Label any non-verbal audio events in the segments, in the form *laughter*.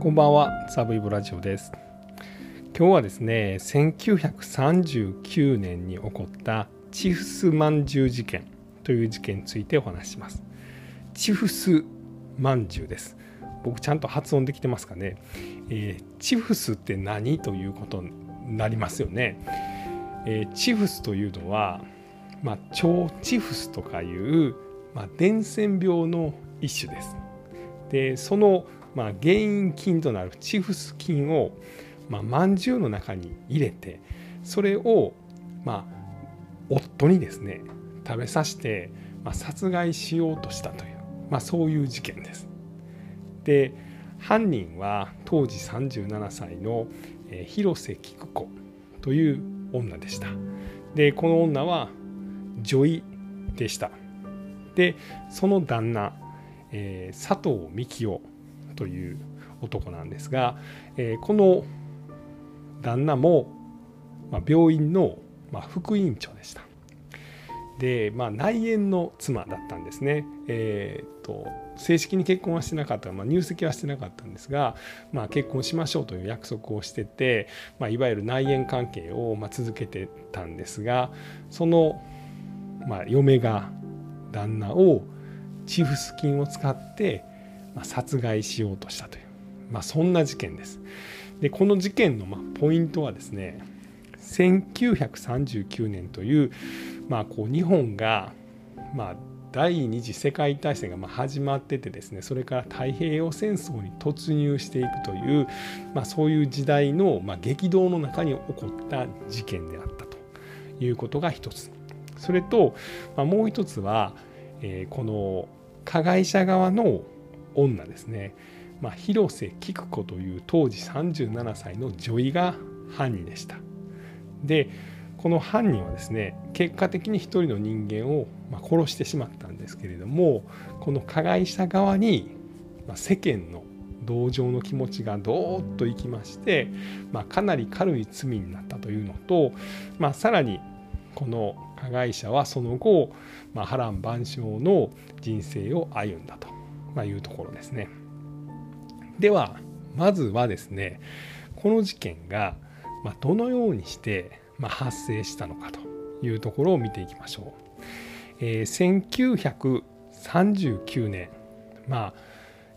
こんばんは、サブイブラジオです。今日はですね、1939年に起こったチフスまんじゅう事件という事件についてお話します。チフスまんじゅうです。僕ちゃんと発音できてますかね？えー、チフスって何ということになりますよね？えー、チフスというのは、まあ、腸チフスとかいう、まあ、伝染病の一種です。でそのまあ、原因菌となるチフス菌を、まあ、まんじゅうの中に入れてそれを、まあ、夫にですね食べさせて、まあ、殺害しようとしたという、まあ、そういう事件です。で犯人は当時37歳の広瀬菊子という女でした。でこの女は女医でした。でその旦那、えー、佐藤幹夫という男なんですが、えー、この旦那も、まあ、病院の、まあ、副院長でした。で、まあ、内縁の妻だったんですね。えーと、正式に結婚はしてなかった、まあ、入籍はしてなかったんですが、まあ、結婚しましょうという約束をしてて、まあ、いわゆる内縁関係をまあ続けてたんですがその、まあ、嫁が旦那をチフス菌を使って殺害しようとしたという、まあ、そんな事件です。でこの事件のまポイントはですね1939年という,、まあ、こう日本が、まあ、第二次世界大戦がま始まっててですねそれから太平洋戦争に突入していくという、まあ、そういう時代の、ま激動の中に起こった事件であったということが一つそれと、まもう一つは、えー、この加害者側の女ですね、まあ、広瀬菊子という当時37歳の女医が犯人でした。でこの犯人はですね結果的に一人の人間を殺してしまったんですけれどもこの加害者側に世間の同情の気持ちがどーっといきまして、まあ、かなり軽い罪になったというのと、まあ、さらにこの加害者はその後、まあ、波乱万象の人生を歩んだとまあ、いうところですね。ではまずはですねこの事件がまどのようにしてま発生したのかというところを見ていきましょう。えー、1939年まあ、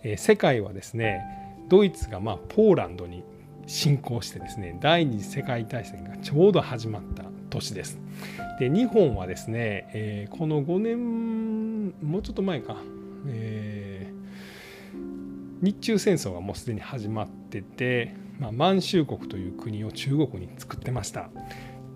えー、世界はですねドイツがまポーランドに侵攻してですね第二次世界大戦がちょうど始まった年です。で日本はですね、えー、この5年もうちょっと前か、えー、日中戦争がもうすでに始まってて、まあ、満州国という国を中国に作ってました。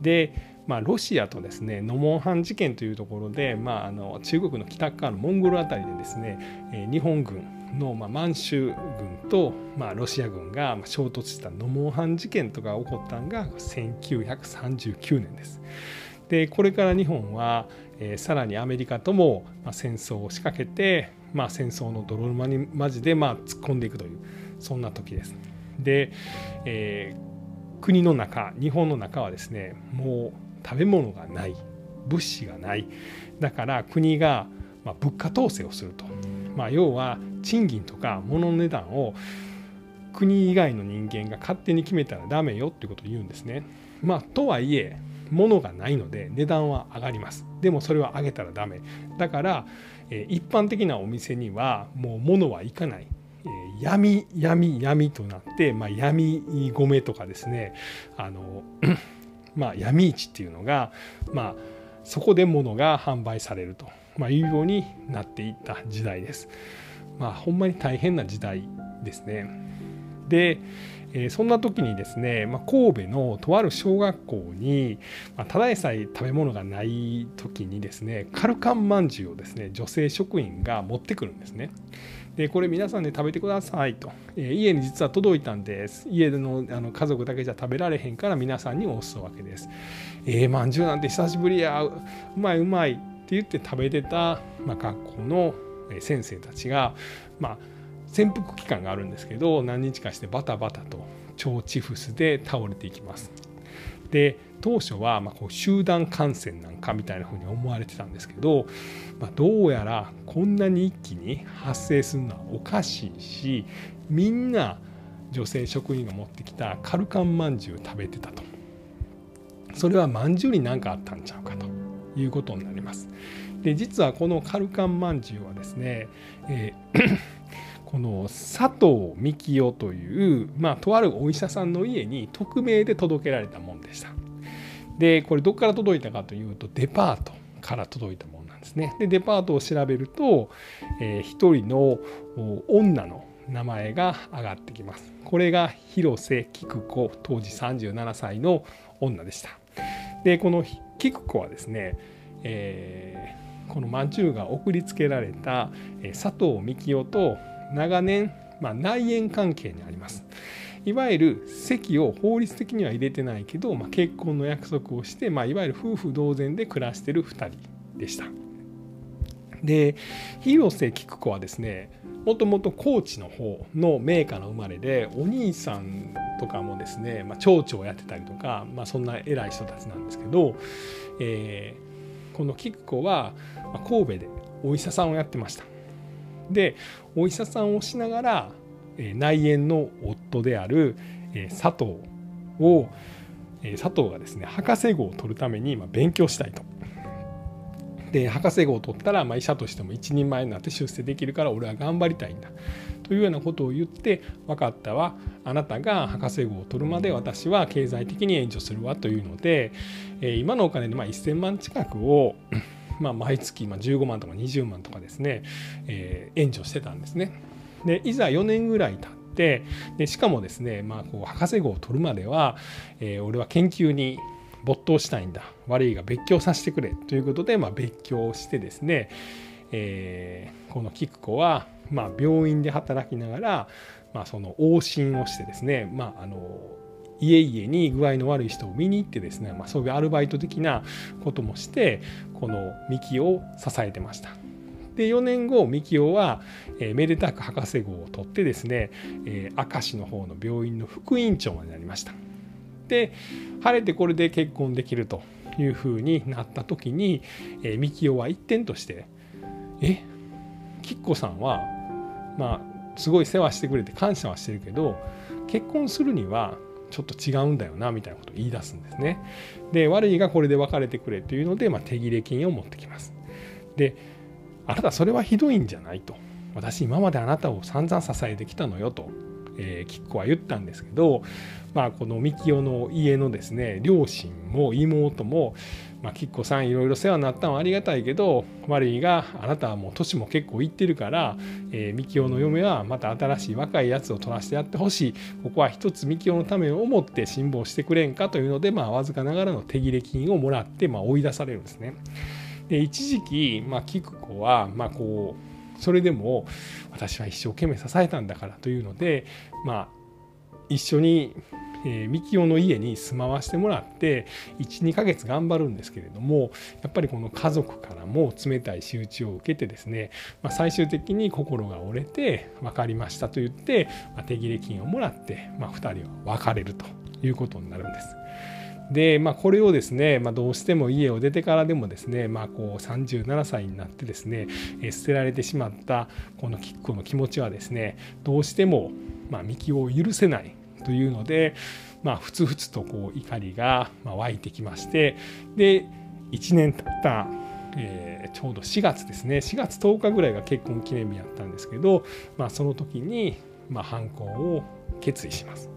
で、まあ、ロシアとですねノモンハン事件というところで、まあ、あの中国の北側のモンゴル辺りでですね、日本軍の、満州軍と、ロシア軍が衝突したノモンハン事件とか起こったのが1939年です。でこれから日本は、さらにアメリカとも、戦争を仕掛けて、まあ、戦争の泥沼にマジで、まあ、突っ込んでいくというそんな時です。で、えー、国の中日本の中はですねもう食べ物がない物資がないだから国が、まあ、物価統制をすると、まあ、要は賃金とか物の値段を国以外の人間が勝手に決めたらダメよってことを言うんですね。まあ、とはいえ物がないので値段は上がりますでもそれは上げたらダメだから、え一般的なお店にはもう物はいかない、え闇闇闇となって、まあ、闇米とかですねあの *clears throat* まあ闇市っていうのがまあそこで物が販売されると、まあ、いうようになっていった時代です。まあほんまに大変な時代ですね。で、え、そんな時にですね、ま、神戸のとある小学校に、ま、ただでさえ食べ物がない時にですねカルカンまんじゅうをですね女性職員が持ってくるんですね。でこれ皆さんで食べてくださいと、え、家に実は届いたんです家でのあの家族だけじゃ食べられへんから皆さんにおすわけです。えー、まんじゅうなんて久しぶりやうまいうまいって言って食べてた、まあ、学校の先生たちがまあ潜伏期間があるんですけど何日かしてバタバタと腸チフスで倒れていきます。で当初はまこう集団感染なんかみたいな風に思われてたんですけど、まあ、どうやらこんなに一気に発生するのはおかしいしみんな女性職員が持ってきたカルカンまんじゅう食べてたと。それはまんじゅうに何かあったんちゃうかと。いうことになります。で実はこのカルカンまんじゅうはですね、えーこの佐藤幹夫という、まあ、とあるお医者さんの家に匿名で届けられたもんでした。でこれどこから届いたかというとデパートから届いたものなんですね。でデパートを調べると、えー、一人の女の名前が上がってきます。これが広瀬菊子当時37歳の女でした。でこの菊子はですね、えー、このまんじゅうが送りつけられた佐藤幹夫と長年、まあ、内縁関係にあります。いわゆる籍を法律的には入れてないけど、まあ、結婚の約束をして、まあ、いわゆる夫婦同然で暮らしてる2人でした。で広瀬菊子はですねもともと高知の方の名家の生まれでお兄さんとかもですね、まあ、町長をやってたりとか、まあ、そんな偉い人たちなんですけど、えー、この菊子は神戸でお医者さんをやってました。でお医者さんをしながら内縁の夫である佐藤を佐藤がですね博士号を取るために勉強したいと。で博士号を取ったら、ま、医者としても一人前になって出世できるから俺は頑張りたいんだ。というようなことを言って分かったわ。あなたが博士号を取るまで私は経済的に援助するわ。というので今のお金でま1000万近くをまあ、毎月15万とか20万とかですね、えー、援助してたんですね。でいざ4年ぐらい経ってでしかもですね、まあ、こう博士号を取るまでは、えー、俺は研究に没頭したいんだ悪いが別居させてくれということで、まあ、別居をしてですね、えー、この菊子は、まあ、病院で働きながら、まあ、その往診をしてですね、まあ、あの家々に具合の悪い人を見に行ってですね、まあ、そういうアルバイト的なこともしてこのミキを支えてました。で4年後ミキオは、えー、めでたく博士号を取ってですね、えー、明石の方の病院の副院長になりました。で晴れてこれで結婚できるというふうになった時に、えー、ミキオは一点として「えきっこさんはまあすごい世話してくれて感謝はしてるけど結婚するにはちょっと違うんだよなみたいなことを言い出すんですね。で悪いがこれで別れてくれというので、まあ、手切れ金を持ってきます。であなたそれはひどいんじゃないと。私今まであなたを散々支えてきたのよとえー、キッコは言ったんですけど、まあ、この幹雄の家のですね両親も妹も、まあ、キッコさんいろいろ世話になったのはありがたいけど悪いがあなたはもう年も結構いってるから、えー、幹雄の嫁はまた新しい若いやつを取らせてやってほしいここは一つ幹雄のためを思って辛抱してくれんかというので、まあ、わずかながらの手切れ金をもらって、まあ、追い出されるんですね。で一時期、まあ、キクコは、まあ、こうそれでも私は一生懸命支えたんだからというのでまあ一緒にえー、ミキオの家に住まわしてもらって12ヶ月頑張るんですけれどもやっぱりこの家族からも冷たい仕打ちを受けてですね、まあ、最終的に心が折れて分かりましたと言って、まあ、手切れ金をもらって、まあ、2人は別れるということになるんです。で、まあ、これをですね、まあ、どうしても家を出てからでもですね、まあ、こう37歳になってですね、え捨てられてしまったこのキッコの気持ちはですねどうしても、まあ、ミキを許せないというので、まあ、ふつふつとこう怒りが湧いてきましてで1年経ったえー、ちょうど4月ですね4月10日ぐらいが結婚記念日やったんですけど、まあ、その時に、まあ、犯行を決意します。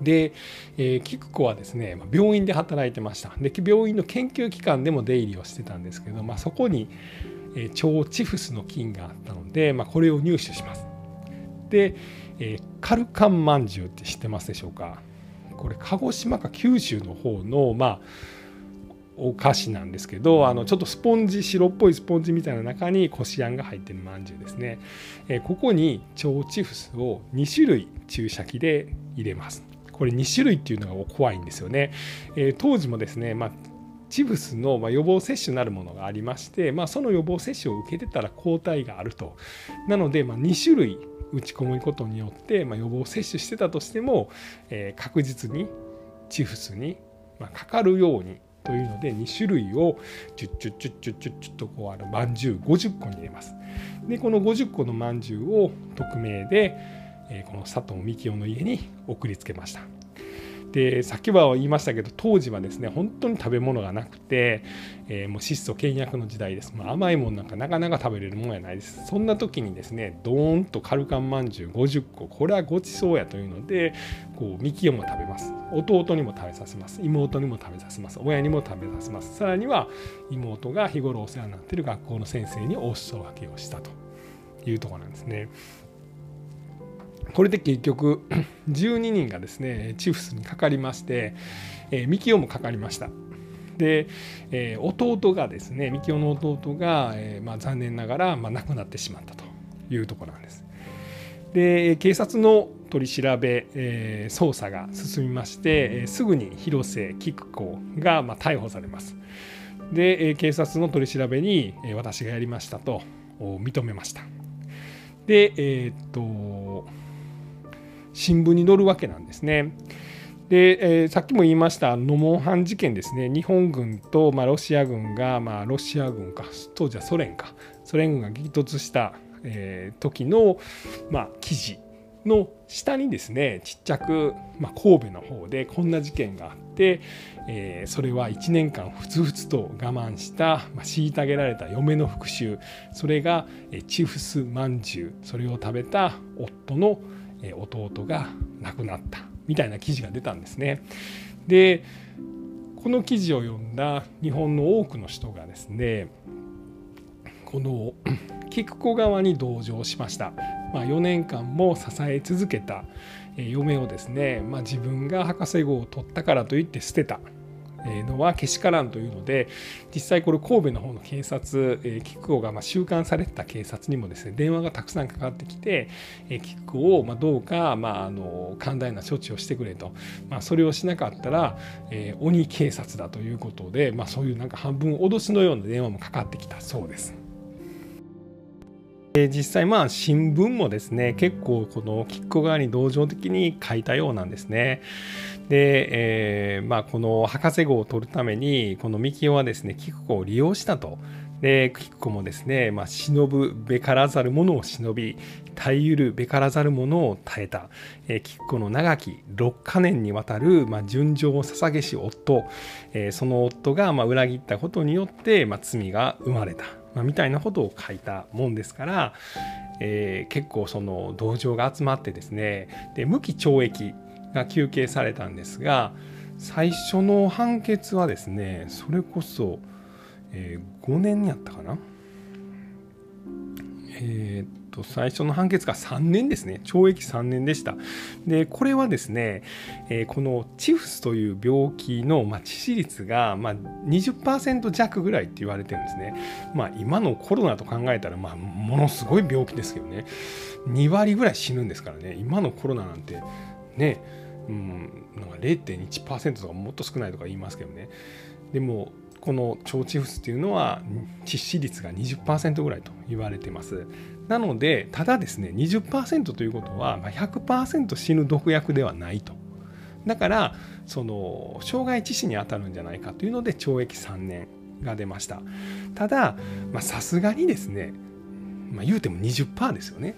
で、えー、菊子はですね病院で働いてました。で病院の研究機関でも出入りをしてたんですけど、まあ、そこに、えー、腸チフスの菌があったので、まあ、これを入手します。で、えー、カルカンまんじゅうって知ってますでしょうか？これ鹿児島か九州の方のまあお菓子なんですけどあのちょっとスポンジ白っぽいスポンジみたいな中にこしあんが入ってるまんじゅうですね、えー、ここに腸チフスを2種類注射器で入れます。これ2種類っていうのが怖いんですよね。えー、当時もですね、まあチブスの予防接種なるものがありまして、まあ、その予防接種を受けてたら抗体があると。なので、まあ、2種類打ち込むことによって、まあ、予防接種してたとしても、えー、確実にチフスに、かかるようにというので2種類をチュッチュッチュッチュッチュッチュッとこうあるまんじゅう50個に入れます。でこの50個のまんじゅうを匿名でえこの佐藤幹夫の家に送りつけました。でさっきは言いましたけど当時はですね本当に食べ物がなくて、えー、もう質素倹約の時代です、まあ、甘いもんなんかなかなか食べれるもんやないです。そんな時にですねドーンとカルカンまんじゅう50個これはごちそうやというのでこうみきおも食べます。弟にも食べさせます。妹にも食べさせます。親にも食べさせます。さらには妹が日頃お世話になってる学校の先生にお裾分けをしたというとこなんですね。これで結局 *clears throat* 12人がですねチフスにかかりまして、えー、ミキオもかかりました。で、えー、弟がですねミキオの弟が、えーまあ、残念ながら、まあ、亡くなってしまったというところなんです。で警察の取り調べ、えー、捜査が進みまして、え、すぐに広瀬菊子が、まあ、逮捕されます。で、え、警察の取り調べに、え、私がやりましたと認めました。で、えー、っと新聞に載るわけなんですね。で、えー、さっきも言いましたノモンハン事件ですね日本軍と、まあ、ロシア軍が、まあ、ロシア軍か当時はソ連かソ連軍が激突した、えー、時の、まあ、記事の下にですねちっちゃく、まあ、神戸の方でこんな事件があって、えー、それは1年間ふつふつと我慢した、まあ、虐げられた嫁の復讐それが、えチフスまんじゅうそれを食べた夫の弟が亡くなったみたいな記事が出たんですね。でこの記事を読んだ日本の多くの人がですねこの *clears throat* 菊子側に同情しました、まあ、4年間も支え続けた嫁をですね、まあ、自分が博士号を取ったからといって捨てたのはけしからんというので実際これ神戸の方の警察、えー、キックがま収監されてた警察にもですね電話がたくさんかかってきて、え、キックをまどうか、まあ、あの寛大な処置をしてくれと、まあ、それをしなかったら、え、鬼警察だということで、まあ、そういうなんか半分脅しのような電話もかかってきたそうです。実際まあ新聞もですね結構このキッコ側に同情的に書いたようなんですね。で、えー、まあこの博士号を取るためにこのミキオはですねキッコを利用したと。でキッコもですね、まあ、忍ぶべからざる者を忍び耐えゆるべからざる者を耐えた、えー、キッコの長き6か年にわたる、まあ、純情を捧げし夫、えー、その夫がまあ裏切ったことによって、まあ、罪が生まれた。まあ、みたいなことを書いたもんですから、えー、結構その同情が集まってですねで無期懲役が求刑されたんですが最初の判決はですねそれこそ、えー、5年やったかな？えー、と最初の判決が3年ですね。懲役3年でした。でこれはですね、えー、このチフスという病気の、まあ、致死率が、まあ、20%弱ぐらいって言われてるんですね。まあ今のコロナと考えたら、まあ、ものすごい病気ですけどね。2割ぐらい死ぬんですからね。今のコロナなんてねうん、なんか0.1%とかもっと少ないとか言いますけどね。でもこの腸チフスっていうのは致死率が20%ぐらいと言われてます。なのでただですね20%ということは100%死ぬ毒薬ではないと。だからその傷害致死に当たるんじゃないかというので懲役3年が出ました。たださすがにですね、まあ、言うても20%ですよね、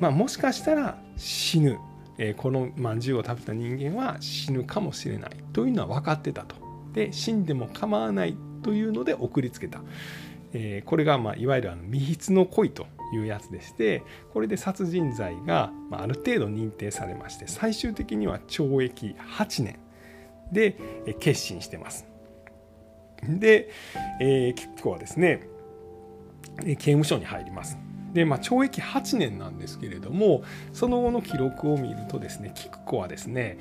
まあ、もしかしたら死ぬ、えー、このまんじゅうを食べた人間は死ぬかもしれないというのは分かってたと。で死んでも構わないというので送りつけた、えー、これがまあいわゆるあの未筆の恋というやつでしてこれで殺人罪がある程度認定されまして最終的には懲役8年で決心してます。で、えー、結構はですね刑務所に入ります。で、まあ、懲役8年なんですけれどもその後の記録を見るとですね菊子はですね、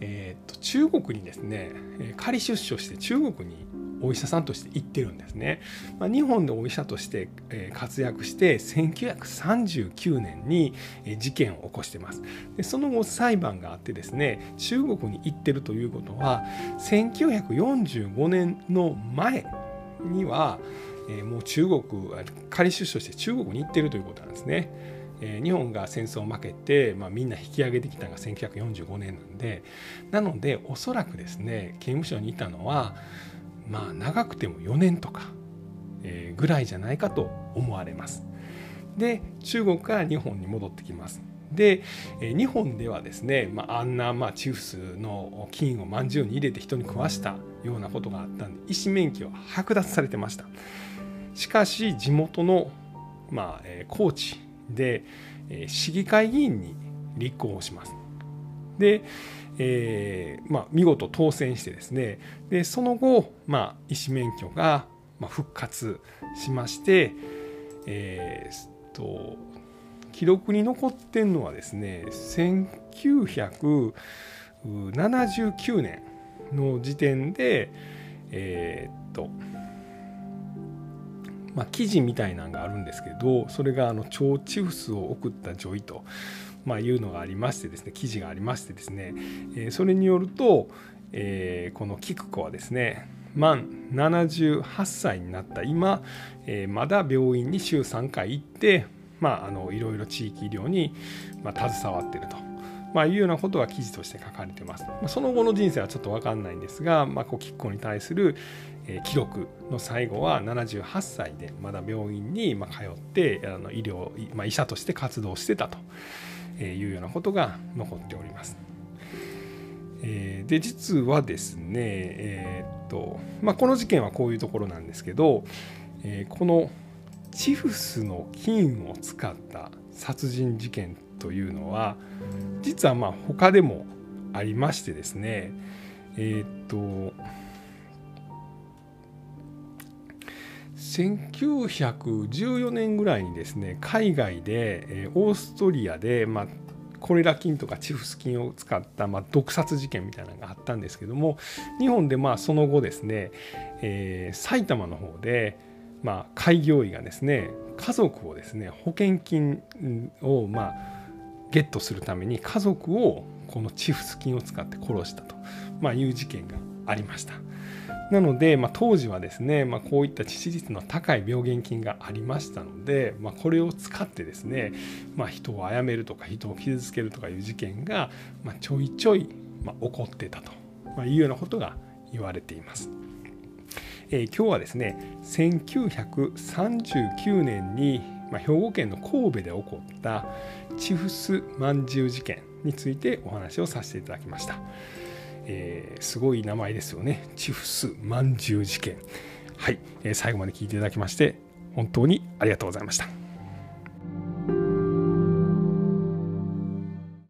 えー、と中国にですね仮出所して中国にお医者さんとして行ってるんですね。まあ、日本でお医者として活躍して1939年に事件を起こしてます。でその後裁判があってですね中国に行ってるということは1945年の前にはもう中国仮出所して中国に行ってるということなんですね。日本が戦争を負けて、まあ、みんな引き上げてきたのが1945年なんでなのでおそらくですね刑務所にいたのはまあ長くても4年とか、ぐらいじゃないかと思われます。で中国から日本に戻ってきます。で日本ではですね、まあ、あんなまあチフスの菌をまんじゅうに入れて人に食わしたようなことがあったんで医師免許は剥奪されてましたしかし地元の、まあ、高知で市議会議員に立候補します。で、えーまあ、見事当選してですね。でその後、まあ、医師免許が復活しまして、えー、と記録に残ってんのはですね1979年の時点でえー、っとまあ記事みたいなのがあるんですけどそれがあの腸チフスを送った女医と、まあ、いうのがありましてですね記事がありましてですね、えー、それによると、えー、この菊子はですね満78歳になった今、えー、まだ病院に週3回行ってまあ、あのいろいろ地域医療に、まあ、携わってると、まあ、いうようなことが記事として書かれてます。ま、その後の人生はちょっと分かんないんですが、まあ、こう吉子に対する、え、記録の最後は78歳でまだ病院に、ま、通ってあの医療、まあ、医者として活動してたというようなことが残っております。え、で実はですね、えー、っとまあ、この事件はこういうところなんですけど、えー、このチフスの菌を使った殺人事件というのは実はまあ他でもありましてですねえっ、と1914年ぐらいにですね海外でオーストリアで、まあ、コレラ菌とかチフス菌を使った、まあ、毒殺事件みたいなのがあったんですけども日本でまあその後ですね、えー、埼玉の方でまあ、開業医がですね家族をですね保険金をまあゲットするために家族をこのチフス菌を使って殺したと、まあ、いう事件がありました。なので、まあ、当時はですね、まあ、こういった致死率の高い病原菌がありましたので、まあ、これを使ってですね、まあ、人を殺めるとか人を傷つけるとかいう事件が、まあ、ちょいちょい、まあ、起こってたとまあいうようなことが言われています。えー、今日はですね1939年に、まあ、兵庫県の神戸で起こったチフスまんじゅう事件についてお話をさせていただきました、えー、すごい名前ですよね。チフスまんじゅう事件。はい、えー、最後まで聞いていただきまして本当にありがとうございました。